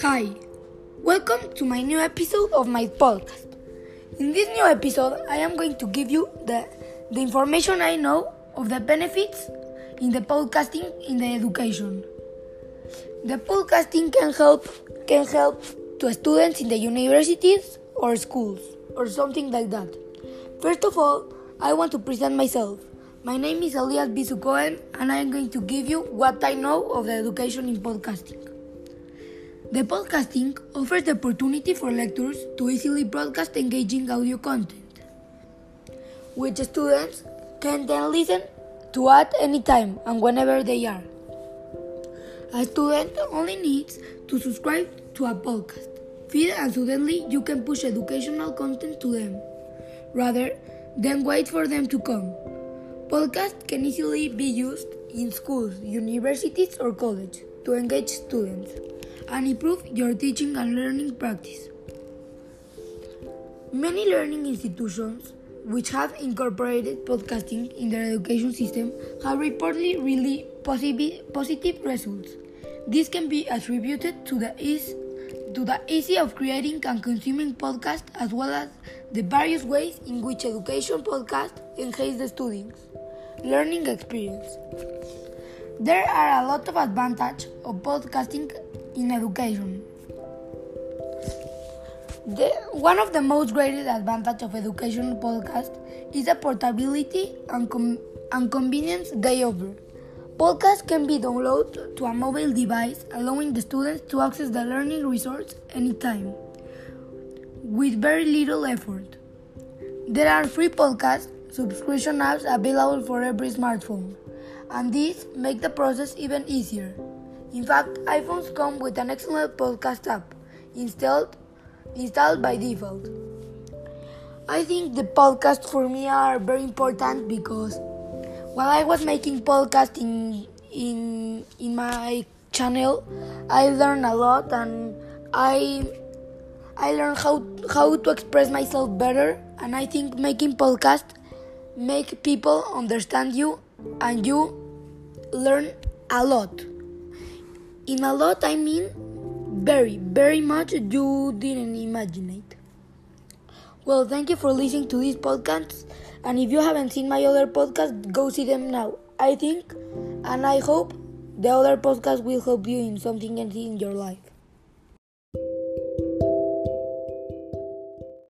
Hi, welcome to my new episode of my podcast. In this new episode, I am going to give you the, the information I know of the benefits in the podcasting in the education. The podcasting can help can help to students in the universities or schools or something like that. First of all, I want to present myself. My name is Elias Bisu Cohen, and I am going to give you what I know of the education in podcasting. The podcasting offers the opportunity for lecturers to easily broadcast engaging audio content, which students can then listen to at any time and whenever they are. A student only needs to subscribe to a podcast feed and suddenly you can push educational content to them, rather than wait for them to come. Podcasts can easily be used in schools, universities, or college to engage students and improve your teaching and learning practice. Many learning institutions which have incorporated podcasting in their education system have reportedly really positive results. This can be attributed to the ease to the ease of creating and consuming podcasts as well as the various ways in which education podcasts enhance the students' learning experience. There are a lot of advantages of podcasting in education. The, one of the most greatest advantages of education podcast is the portability and, com- and convenience they offer. Podcasts can be downloaded to a mobile device, allowing the students to access the learning resource anytime with very little effort. There are free podcast subscription apps available for every smartphone, and these make the process even easier. In fact, iPhones come with an excellent podcast app installed installed by default. I think the podcasts for me are very important because while I was making podcasting in in my channel, I learned a lot and I I learned how how to express myself better and I think making podcast make people understand you and you learn a lot. In a lot I mean very, very much you didn't imagine it. Well, thank you for listening to this podcast. And if you haven't seen my other podcast, go see them now. I think and I hope the other podcast will help you in something else in your life.